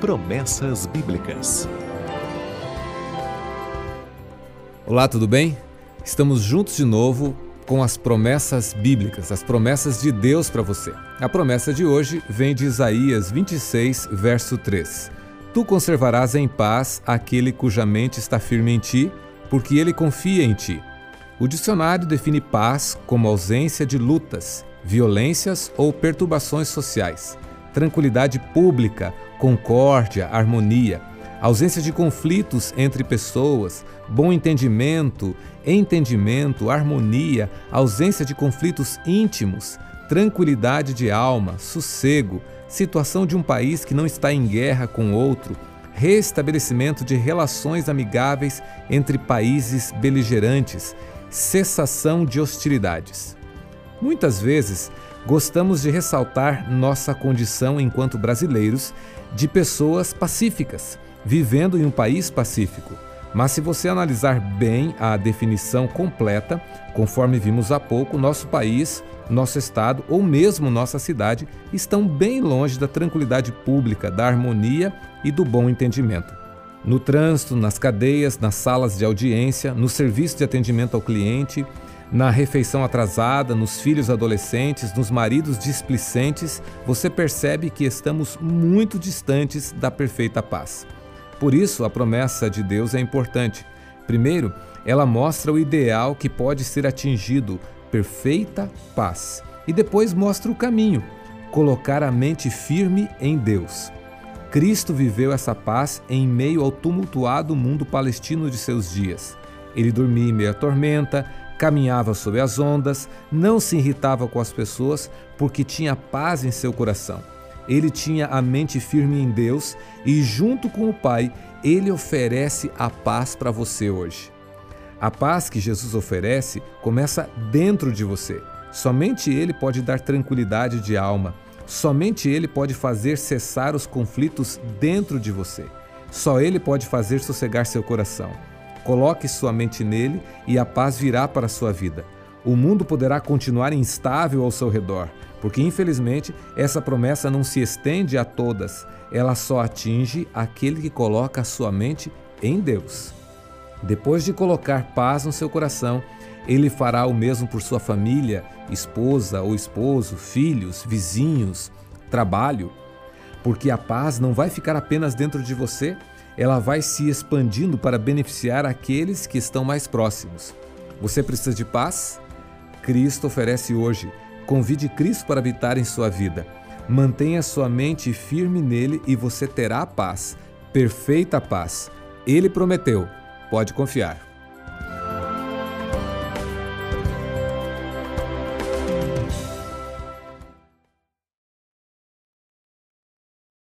Promessas Bíblicas. Olá, tudo bem? Estamos juntos de novo com as promessas bíblicas, as promessas de Deus para você. A promessa de hoje vem de Isaías 26, verso 3. Tu conservarás em paz aquele cuja mente está firme em ti, porque ele confia em ti. O dicionário define paz como ausência de lutas, violências ou perturbações sociais, tranquilidade pública, concórdia, harmonia, ausência de conflitos entre pessoas, bom entendimento, entendimento, harmonia, ausência de conflitos íntimos, tranquilidade de alma, sossego, situação de um país que não está em guerra com outro, restabelecimento de relações amigáveis entre países beligerantes, cessação de hostilidades. Muitas vezes, gostamos de ressaltar nossa condição enquanto brasileiros de pessoas pacíficas vivendo em um país pacífico. Mas se você analisar bem a definição completa, conforme vimos há pouco, nosso país, nosso estado ou mesmo nossa cidade estão bem longe da tranquilidade pública, da harmonia e do bom entendimento. No trânsito, nas cadeias, nas salas de audiência, no serviço de atendimento ao cliente, na refeição atrasada, nos filhos adolescentes, nos maridos displicentes, você percebe que estamos muito distantes da perfeita paz. Por isso, a promessa de Deus é importante. Primeiro, ela mostra o ideal que pode ser atingido, perfeita paz. E depois mostra o caminho, colocar a mente firme em Deus. Cristo viveu essa paz em meio ao tumultuado mundo palestino de seus dias. Ele dormia em meio à tormenta, caminhava sobre as ondas, não se irritava com as pessoas porque tinha paz em seu coração. Ele tinha a mente firme em Deus e, junto com o Pai, ele oferece a paz para você hoje. A paz que Jesus oferece começa dentro de você. Somente Ele pode dar tranquilidade de alma. Somente Ele pode fazer cessar os conflitos dentro de você. Só Ele pode fazer sossegar seu coração. Coloque sua mente nele e a paz virá para a sua vida. O mundo poderá continuar instável ao seu redor, porque infelizmente essa promessa não se estende a todas, ela só atinge aquele que coloca a sua mente em Deus. Depois de colocar paz no seu coração, ele fará o mesmo por sua família, esposa ou esposo, filhos, vizinhos, trabalho, porque a paz não vai ficar apenas dentro de você, ela vai se expandindo para beneficiar aqueles que estão mais próximos. Você precisa de paz? Cristo oferece hoje Convide Cristo para habitar em sua vida. Mantenha sua mente firme nele e você terá paz, perfeita paz. Ele prometeu. Pode confiar.